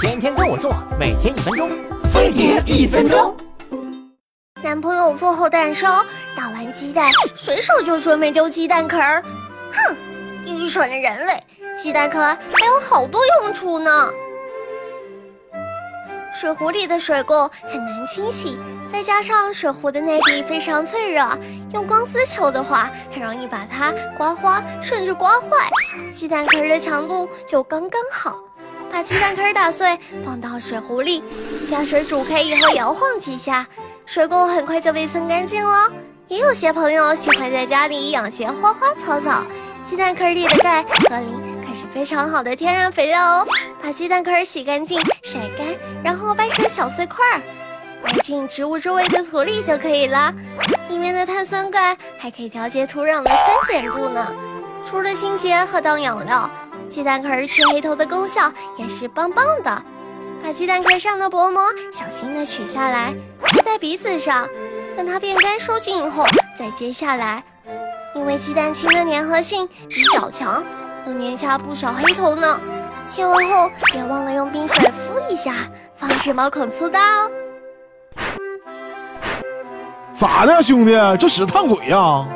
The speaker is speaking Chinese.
天天跟我做，每天一分钟，飞碟一分钟。男朋友做后蛋烧，打完鸡蛋，随手就准备丢鸡蛋壳儿。哼，愚蠢的人类！鸡蛋壳还有好多用处呢。水壶里的水垢很难清洗，再加上水壶的内壁非常脆弱，用钢丝球的话，很容易把它刮花，甚至刮坏。鸡蛋壳的强度就刚刚好。把鸡蛋壳打碎，放到水壶里，加水煮开以后摇晃几下。水垢很快就被蹭干净了。也有些朋友喜欢在家里养些花花草草，鸡蛋壳里的钙和磷可是非常好的天然肥料哦。把鸡蛋壳洗干净、晒干，然后掰成小碎块儿，埋进植物周围的土里就可以了。里面的碳酸钙还可以调节土壤的酸碱度呢。除了清洁和当养料，鸡蛋壳去黑头的功效也是棒棒的。把鸡蛋壳上的薄膜小心地取下来，贴在鼻子上，等它变干收紧以后再揭下来。因为鸡蛋清的粘合性比较强，能粘下不少黑头呢。贴完后别忘了用冰水敷一下，防止毛孔粗大哦。咋的，兄弟？这屎烫鬼呀！